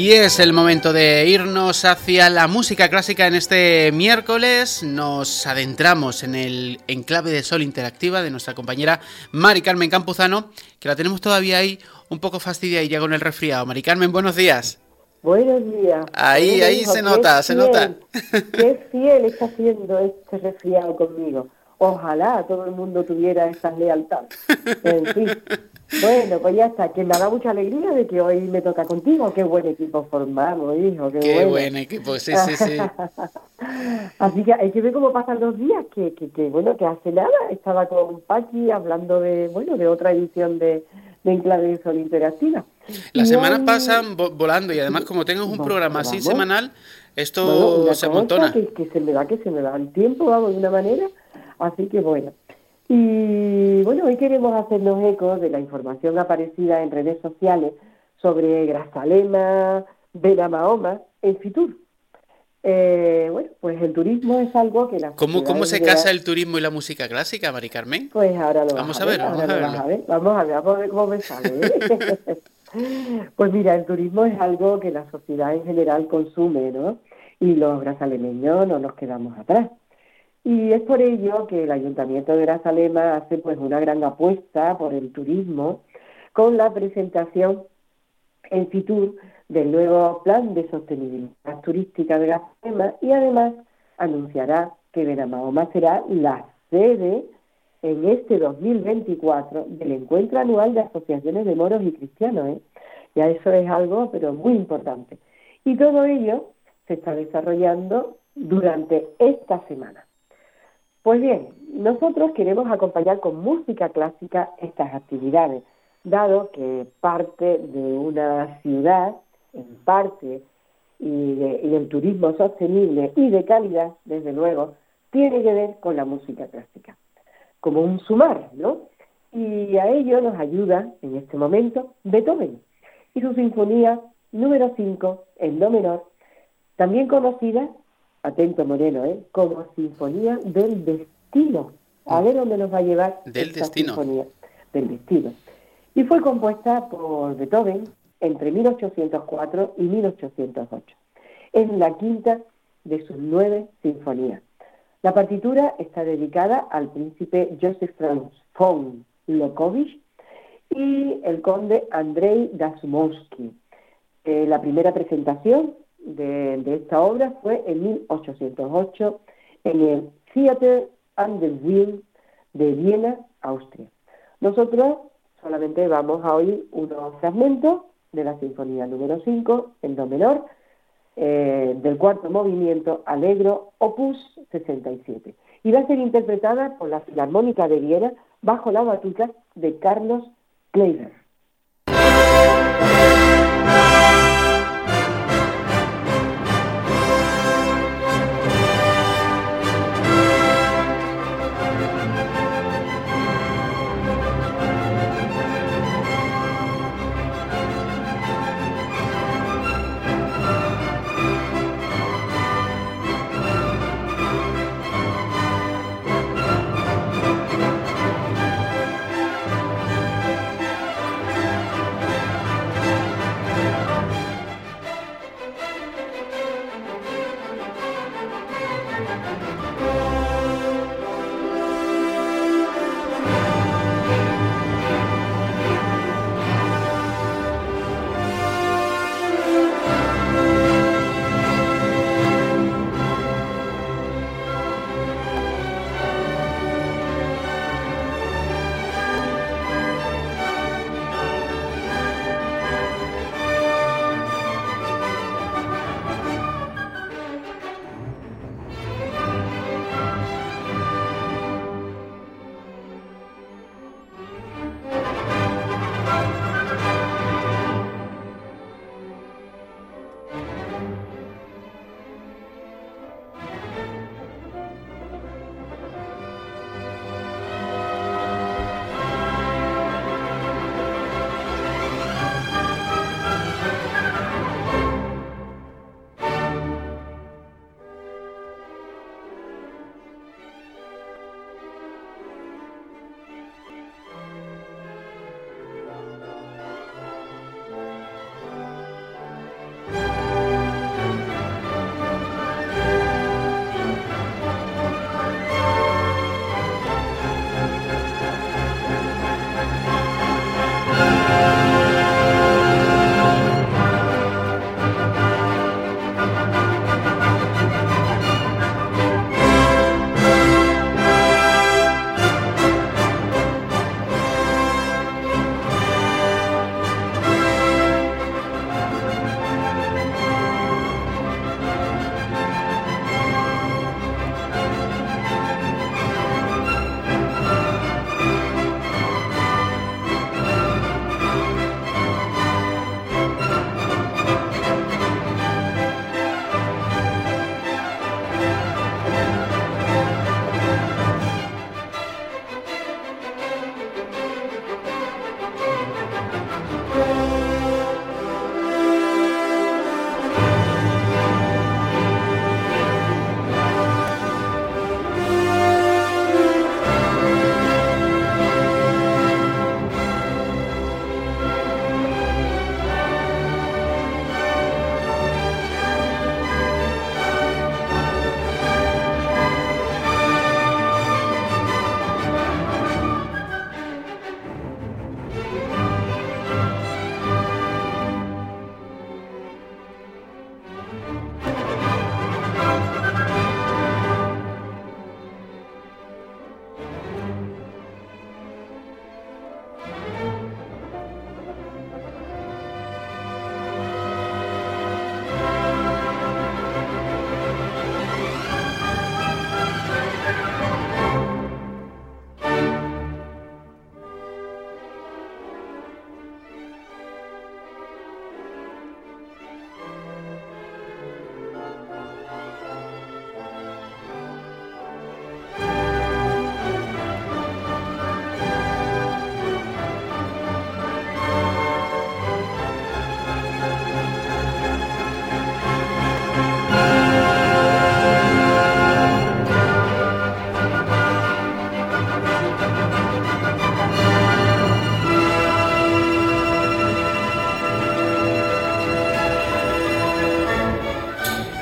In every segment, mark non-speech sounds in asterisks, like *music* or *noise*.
Y es el momento de irnos hacia la música clásica en este miércoles. Nos adentramos en el enclave de sol interactiva de nuestra compañera Mari Carmen Campuzano, que la tenemos todavía ahí un poco fastidiada y ya con el resfriado. Mari Carmen, buenos días. Buenos días. Ahí, ahí se nota, se nota. Qué fiel está haciendo este resfriado conmigo. Ojalá todo el mundo tuviera esa lealtad. En fin. *laughs* Bueno, pues ya está, que me da mucha alegría de que hoy me toca contigo. Qué buen equipo formamos, hijo. Qué, qué buen equipo, sí, sí, sí. *laughs* Así que hay que ver cómo pasan los días, que, que, que, bueno, que hace nada estaba con Paqui hablando de, bueno, de otra edición de, de Enclave Sol Interactiva. Las semanas pasan volando y además como tengo un programa así semanal, esto se amontona. Que, que se me da, que se me da el tiempo, vamos, de una manera. Así que bueno. Y bueno, hoy queremos hacernos eco de la información aparecida en redes sociales sobre Grazalema, Bena Mahoma en Fitur. Eh, bueno, pues el turismo es algo que la ¿Cómo, cómo se casa el turismo y la música clásica, Mari Carmen? Pues ahora lo vamos a ver, vamos a, ver, vamos a ver, vamos a ver, vamos a ver cómo me sale. ¿eh? *laughs* pues mira, el turismo es algo que la sociedad en general consume, ¿no? Y los grazalemeños no nos quedamos atrás. Y es por ello que el Ayuntamiento de Grazalema hace pues una gran apuesta por el turismo con la presentación en Fitur del nuevo plan de sostenibilidad turística de Grazalema y además anunciará que Benamahoma será la sede en este 2024 del encuentro anual de asociaciones de moros y cristianos. ¿eh? Ya eso es algo, pero muy importante. Y todo ello se está desarrollando durante esta semana. Pues bien, nosotros queremos acompañar con música clásica estas actividades, dado que parte de una ciudad, en parte, y, del turismo sostenible y de calidad, desde luego, tiene que ver con la música clásica, como un sumar, ¿no? Y a ello nos ayuda, en este momento, Beethoven y su sinfonía número 5 en do menor, también conocida atento Moreno, ¿eh? como Sinfonía del Destino. A ver dónde nos va a llevar del esta destino. Sinfonía del Destino. Y fue compuesta por Beethoven entre 1804 y 1808. Es la quinta de sus nueve sinfonías. La partitura está dedicada al príncipe Joseph Franz von Lokovich y el conde Andrei Dasumovsky. Eh, la primera presentación de, esta obra fue en 1808 en el Theater and the Wheel de Viena, Austria. Nosotros solamente vamos a oír unos fragmentos de la Sinfonía número 5 en Do menor, eh, del cuarto movimiento Alegro, opus 67. Y va a ser interpretada por la Filarmónica de Viena bajo la batuta de Carlos Kleiber.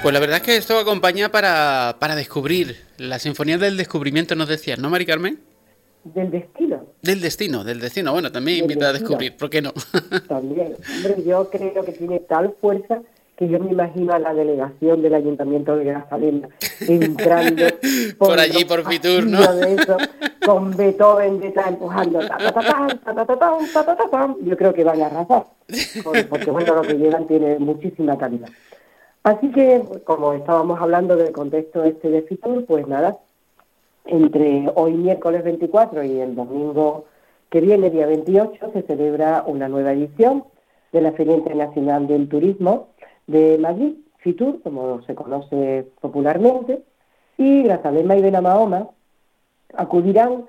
Pues la verdad es que esto acompaña para, para descubrir. La Sinfonía del Descubrimiento nos decías, ¿no, Mari Carmen? Del destino. Del destino, del destino. Bueno, también invita a descubrir, ¿por qué no? también. Hombre, yo creo que tiene tal fuerza que yo me imagino a la delegación del Ayuntamiento de Grazalema entrando por, allí, por Fitur, ¿no? con Beethoven detrás empujando. Yo creo que van a arrasar, porque bueno, lo que llegan tiene muchísima calidad. Así que, como estábamos hablando del contexto este de Fitur, pues nada, entre hoy miércoles 24 y el domingo que viene, día 28, se celebra una nueva edición de la Feria Internacional del Turismo de Madrid, Fitur, como se conoce popularmente, y Grazalema y Benamahoma acudirán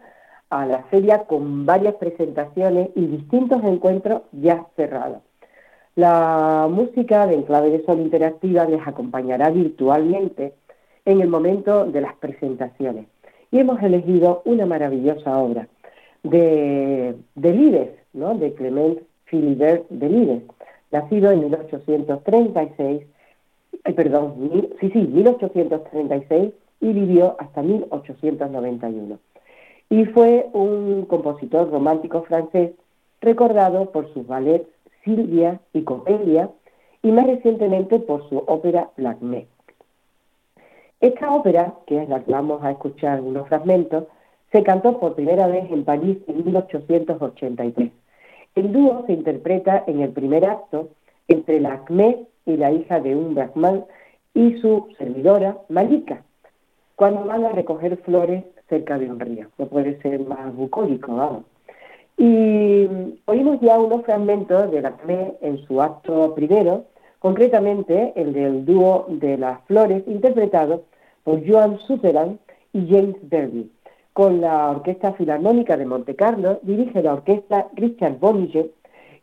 a la feria con varias presentaciones y distintos encuentros ya cerrados. La música de Enclave de Sol Interactiva les acompañará virtualmente en el momento de las presentaciones. Y hemos elegido una maravillosa obra de, de ¿no? de Clement Philibert de nacido en 1836, eh, perdón, sí, sí, 1836 y vivió hasta 1891. Y fue un compositor romántico francés recordado por sus ballets Silvia y Copelia y más recientemente por su ópera Lacmé. Esta ópera, que es la que vamos a escuchar unos fragmentos, se cantó por primera vez en París en 1883. El dúo se interpreta en el primer acto entre Lacmé y la hija de un brahman y su servidora Malika, cuando van a recoger flores cerca de un río. No puede ser más bucólico, vamos. Y oímos ya unos fragmentos de la CME en su acto primero, concretamente el del dúo de las flores, interpretado por Joan Sutherland y James Derby. Con la Orquesta Filarmónica de Monte Carlo dirige la orquesta Richard Bollinger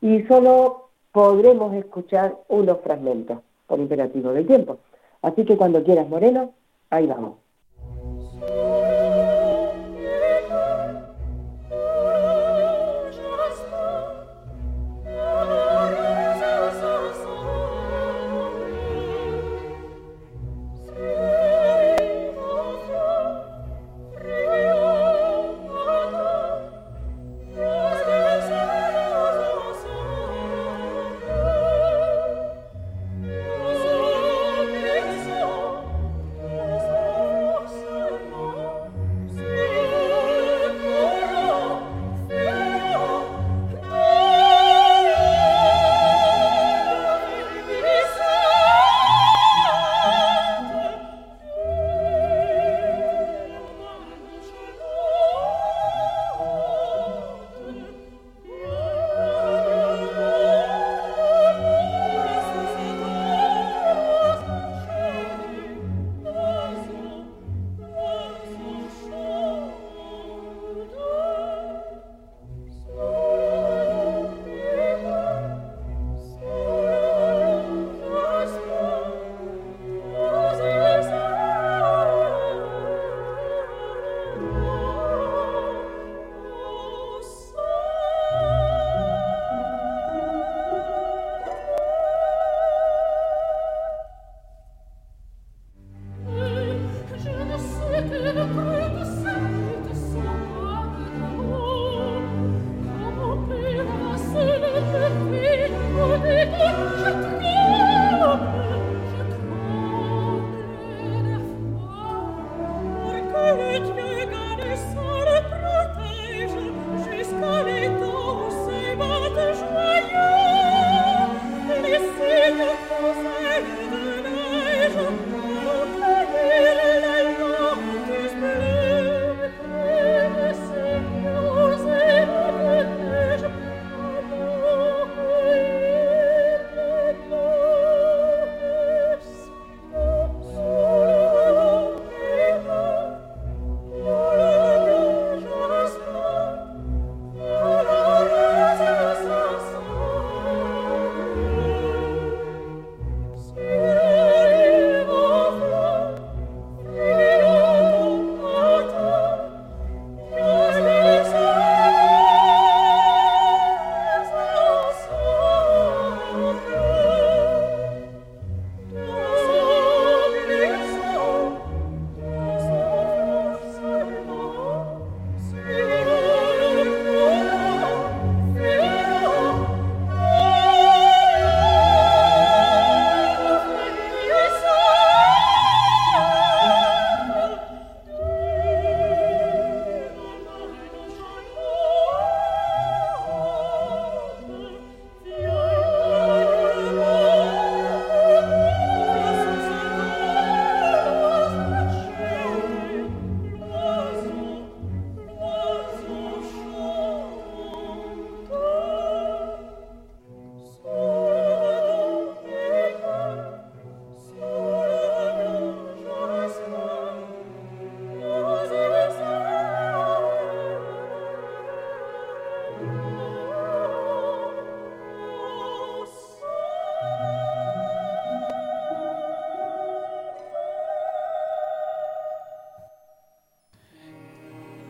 y solo podremos escuchar unos fragmentos por imperativo del tiempo. Así que cuando quieras, Moreno, ahí vamos.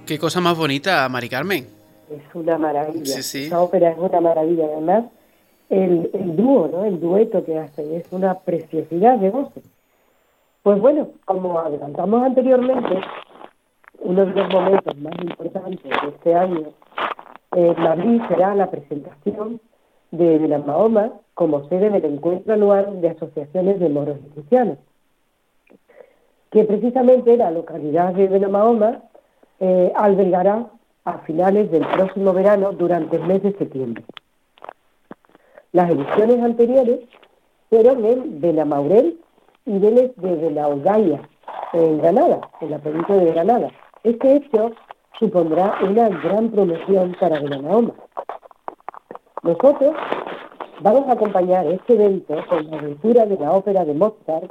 Qué cosa más bonita, Mari Carmen. Es una maravilla. Esta ópera es una maravilla. Además, el, el dúo, ¿no? el dueto que hacen es una preciosidad de voces. Pues bueno, como adelantamos anteriormente, uno de los momentos más importantes de este año en Madrid será la presentación de Mahoma como sede del encuentro anual de asociaciones de moros y cristianos, que precisamente la localidad de Benamahoma eh, albergará a finales del próximo verano durante el mes de septiembre. Las ediciones anteriores fueron en Benamaurel y de Benaugaya, en Granada, en la provincia de Granada. Este hecho supondrá una gran promoción para Benamahoma. Nosotros vamos a acompañar este evento con la aventura de la ópera de Mozart,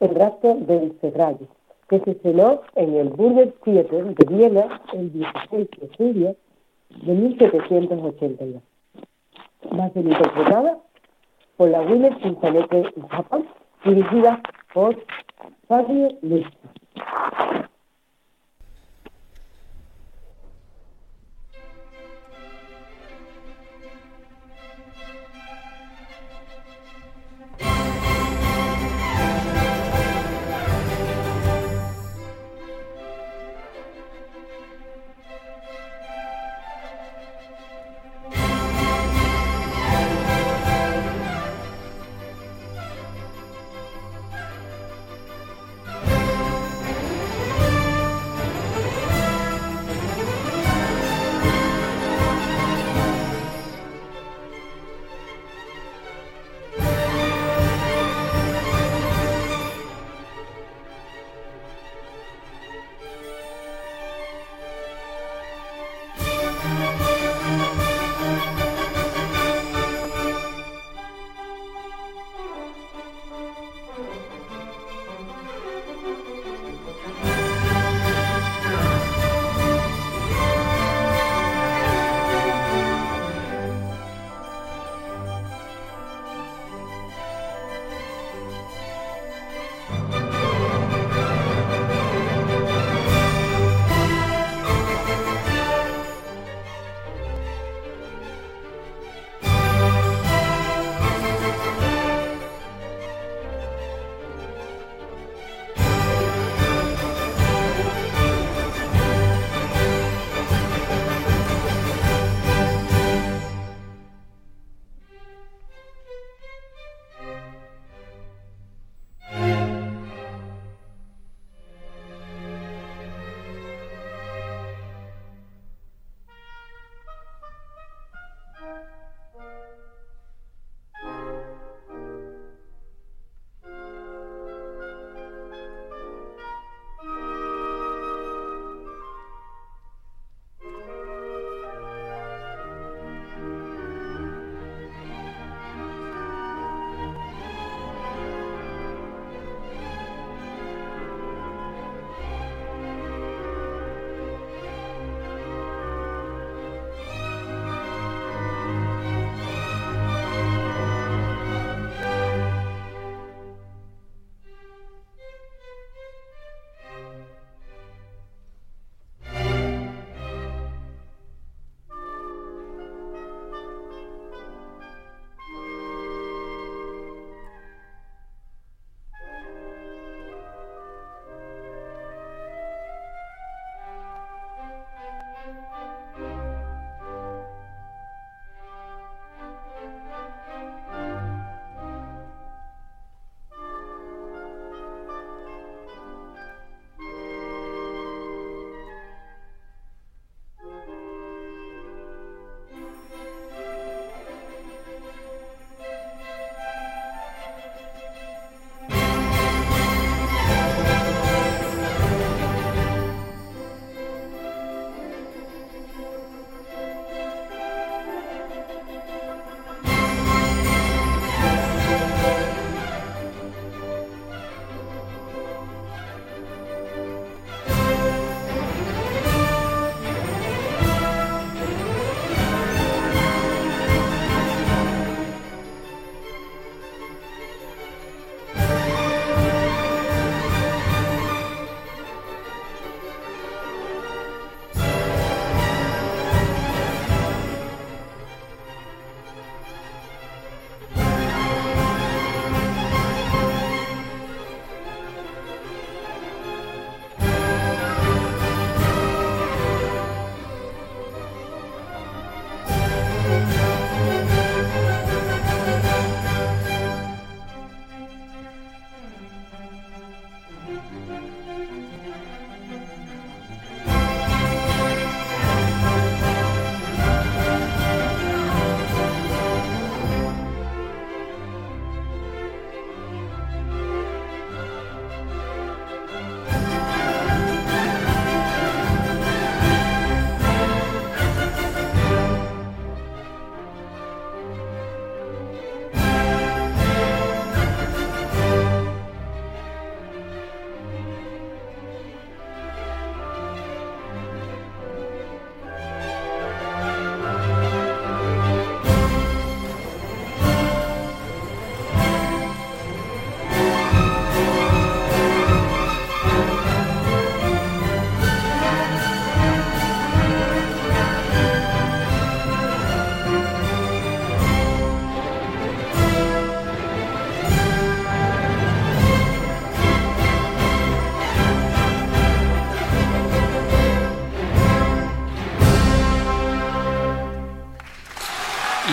El rastro del Serrallo, que se estrenó en el Burger Theater de Viena el 16 de julio de 1782. Va a ser interpretada por la Wiener Sinfonette Japan, dirigida por Fabio Liszt.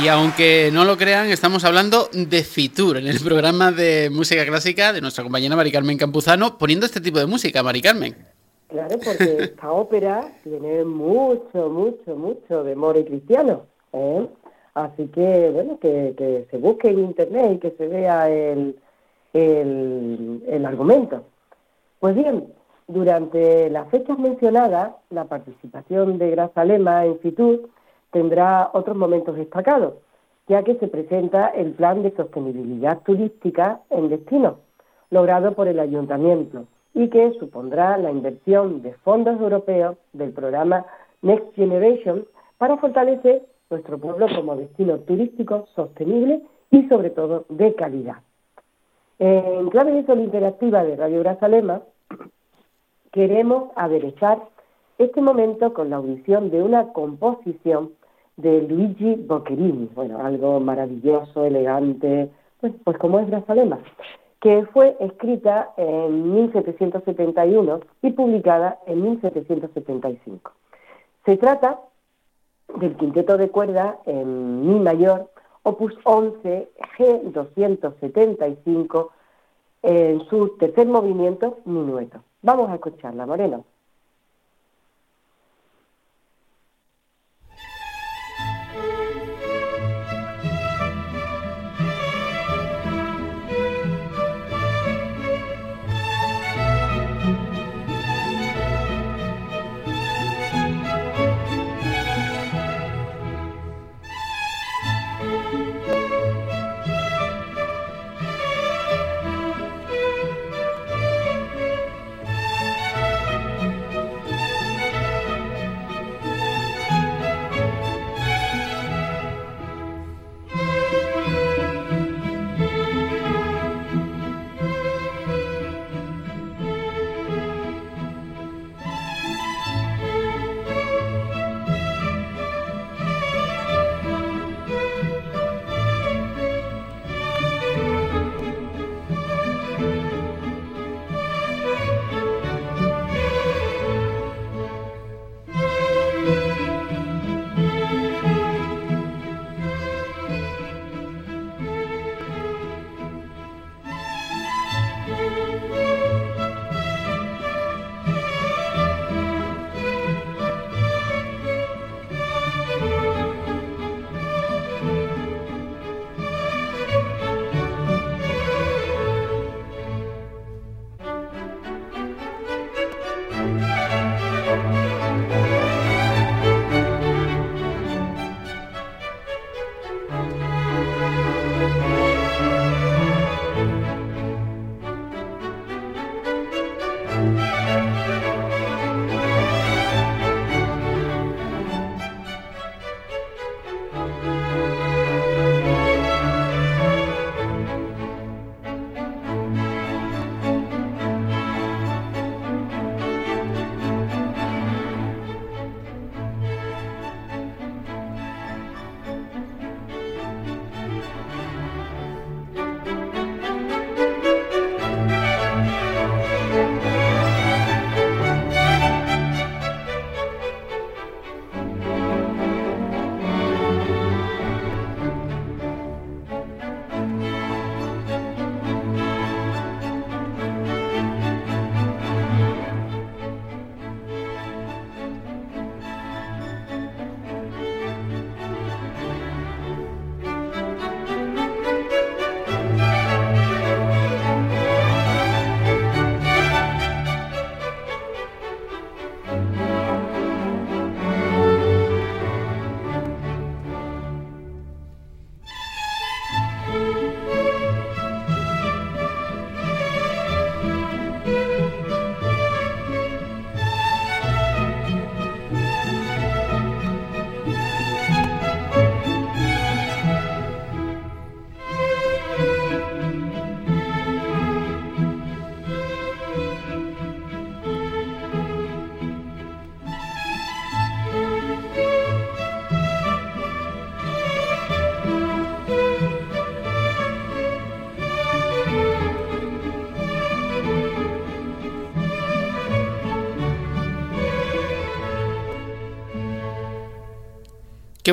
Y aunque no lo crean, estamos hablando de Fitur, en el programa de música clásica de nuestra compañera Mari Carmen Campuzano, poniendo este tipo de música, Mari Carmen. Claro, porque esta *laughs* ópera tiene mucho, mucho, mucho de more cristiano. ¿eh? Así que, bueno, que, se busque en internet y que se vea el, el, argumento. Pues bien, durante las fechas mencionadas, la participación de Grazalema en Fitur tendrá otros momentos destacados, ya que se presenta el plan de sostenibilidad turística en destino, logrado por el ayuntamiento, y que supondrá la inversión de fondos europeos del programa Next Generation para fortalecer nuestro pueblo como destino turístico sostenible y sobre todo de calidad. En clave de sol interactiva de Radio Grazalema queremos aderezar este momento con la audición de una composición de Luigi Boccherini, bueno, algo maravilloso, elegante, pues, pues como es Grazalema, que fue escrita en 1771 y publicada en 1775. Se trata del quinteto de cuerda en Mi mayor, opus 11 G275, en su tercer movimiento, minueto. Vamos a escucharla, Moreno.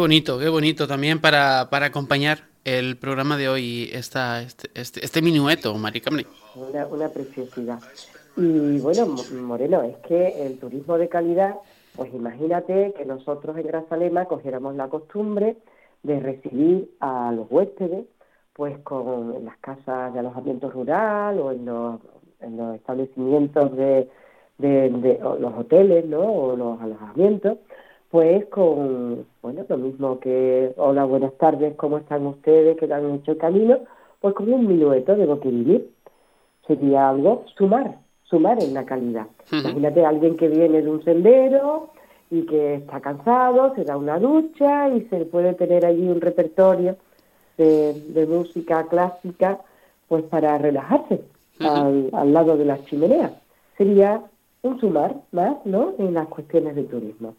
Bonito, qué bonito también para, para acompañar el programa de hoy, esta, este, este, este minueto, Mari Una, una preciosidad. Y bueno, Moreno, es que el turismo de calidad, pues imagínate que nosotros en Grazalema cogiéramos la costumbre de recibir a los huéspedes, pues con en las casas de alojamiento rural o en los, en los establecimientos de, de, los hoteles, ¿no? O los alojamientos, pues con, bueno, lo mismo que, hola, buenas tardes, ¿cómo están ustedes? que han hecho el camino? Pues con un minueto de lo que vivir. Sería algo sumar, sumar en la calidad. Imagínate a alguien que viene de un sendero y que está cansado, se da una ducha y se puede tener allí un repertorio de, música clásica pues para relajarse al, al lado de las chimeneas. Sería un sumar más, ¿no?, en las cuestiones de turismo.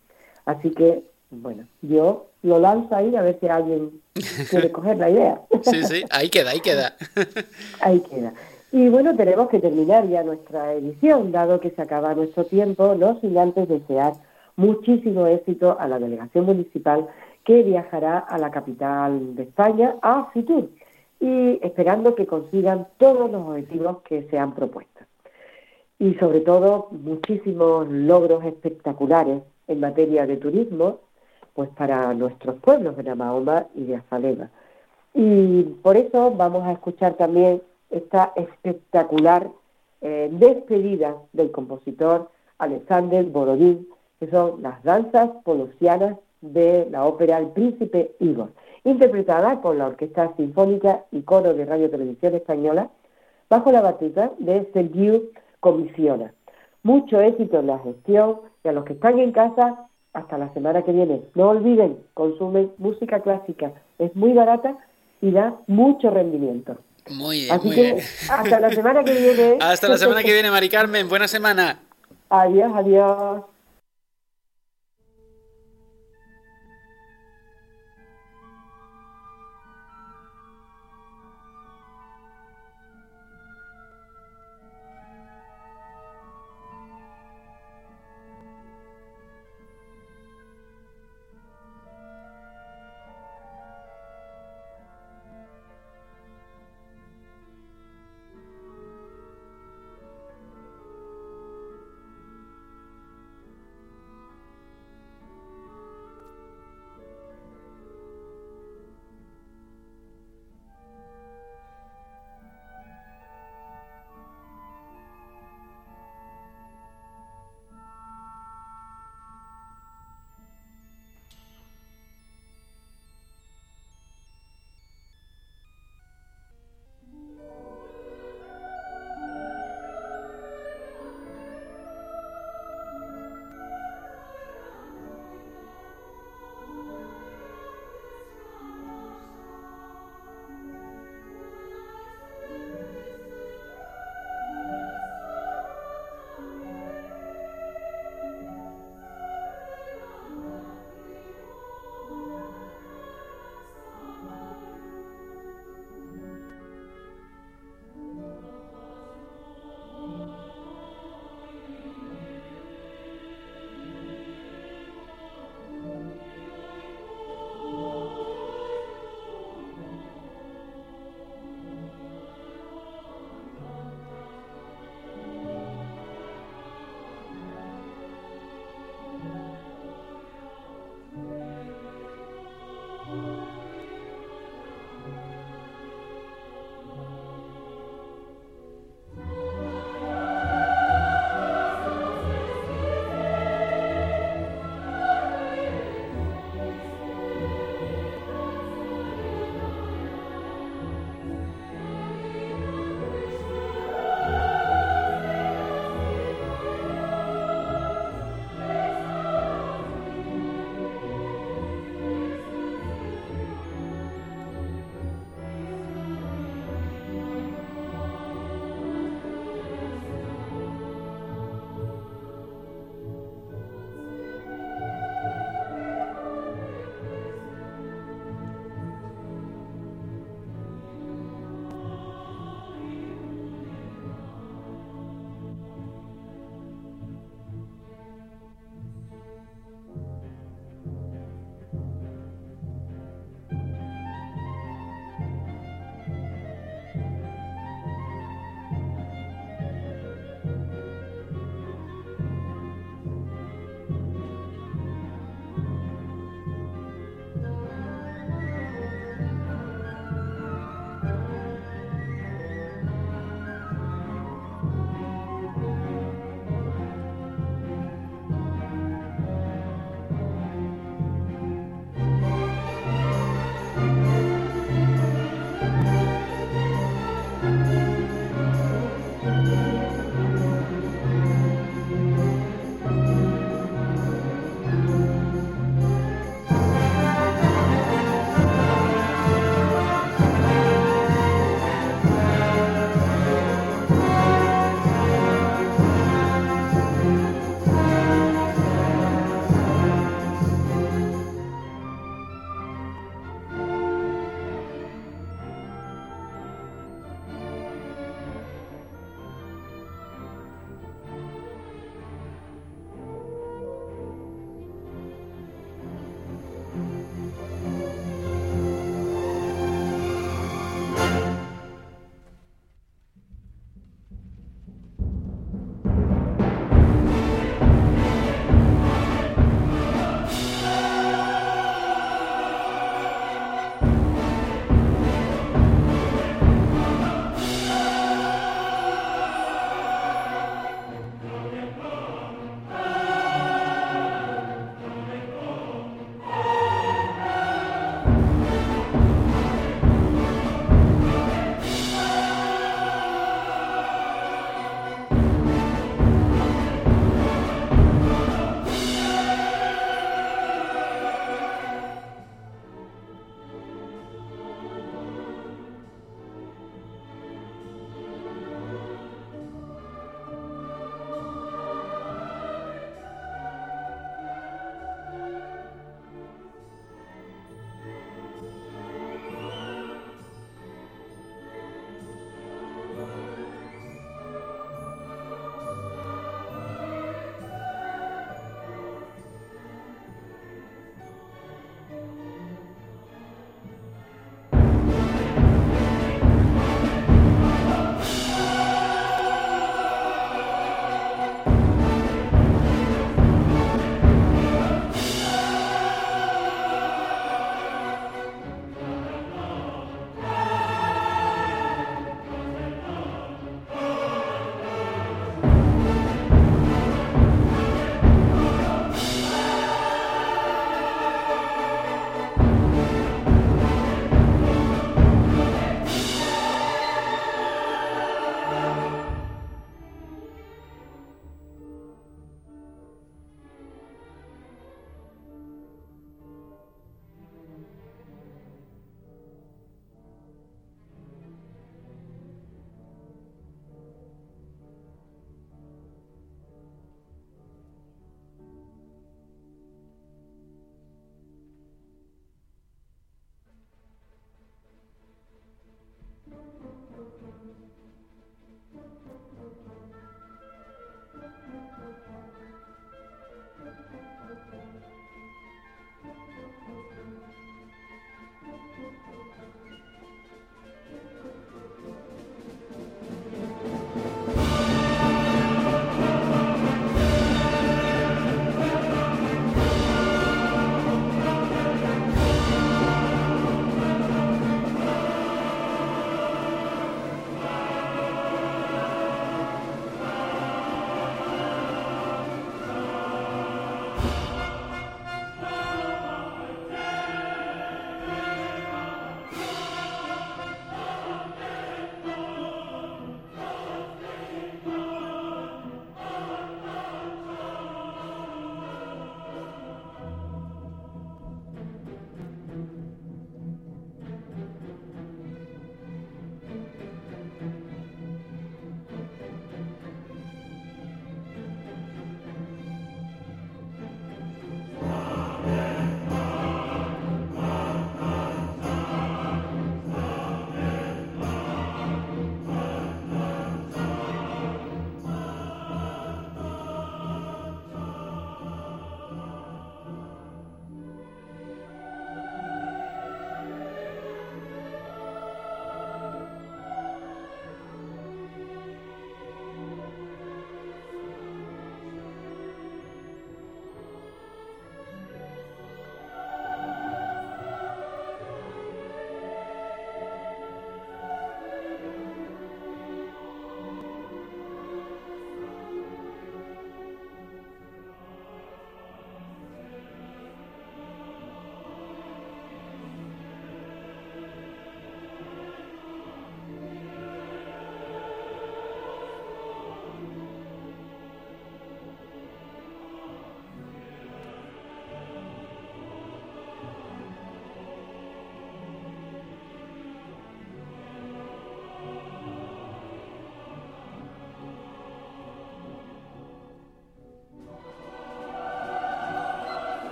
Así que, bueno, yo lo lanzo ahí a ver si alguien quiere *laughs* coger la idea. Sí, sí, ahí queda, ahí queda. *laughs* Ahí queda. Y bueno, tenemos que terminar ya nuestra edición, dado que se acaba nuestro tiempo, no sin antes desear muchísimo éxito a la delegación municipal que viajará a la capital de España, a Fitur, y esperando que consigan todos los objetivos que se han propuesto. Y sobre todo, muchísimos logros espectaculares en materia de turismo, pues para nuestros pueblos de Namahoma y de Azalema. Y por eso vamos a escuchar también esta espectacular eh, despedida del compositor Alexander Borodín, que son las danzas polusianas de la ópera El Príncipe Igor, interpretada por la Orquesta Sinfónica y Coro de Radio Televisión Española, bajo la batuta de Sergio Comisiona. Mucho éxito en la gestión y a los que están en casa, hasta la semana que viene. No olviden, consumen música clásica, es muy barata y da mucho rendimiento. Muy bien, Así que hasta la semana que viene. *laughs* Hasta la semana que *laughs* viene, Mari Carmen. Buena semana. Adiós, adiós.